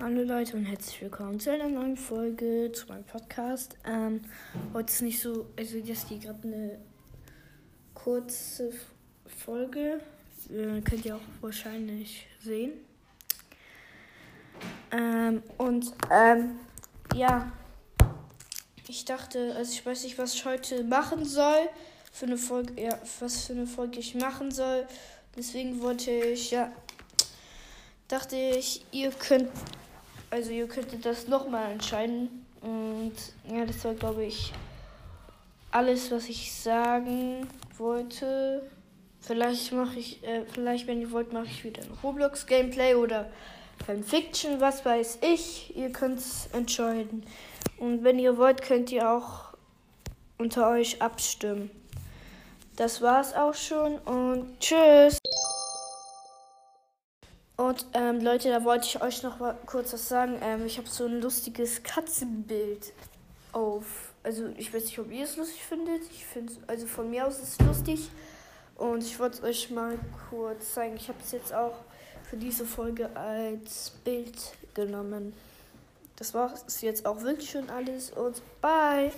Hallo Leute und herzlich willkommen zu einer neuen Folge zu meinem Podcast. Ähm, heute ist nicht so, also jetzt hier gerade eine kurze Folge. Äh, könnt ihr auch wahrscheinlich sehen. Ähm, und ähm, ja, ich dachte, also ich weiß nicht, was ich heute machen soll. Für eine Folge, ja, was für eine Folge ich machen soll. Deswegen wollte ich, ja, dachte ich, ihr könnt, also ihr könntet das nochmal entscheiden. Und ja, das war, glaube ich, alles, was ich sagen wollte. Vielleicht mache ich, äh, vielleicht, wenn ihr wollt, mache ich wieder ein Roblox-Gameplay oder Fanfiction, was weiß ich. Ihr könnt es entscheiden. Und wenn ihr wollt, könnt ihr auch unter euch abstimmen. Das war's auch schon und tschüss. Und ähm, Leute, da wollte ich euch noch mal kurz was sagen. Ähm, ich habe so ein lustiges Katzenbild auf. Also ich weiß nicht, ob ihr es lustig findet. Ich finde, also von mir aus ist es lustig. Und ich wollte es euch mal kurz zeigen. Ich habe es jetzt auch für diese Folge als Bild genommen. Das war es jetzt auch wirklich schon alles und bye.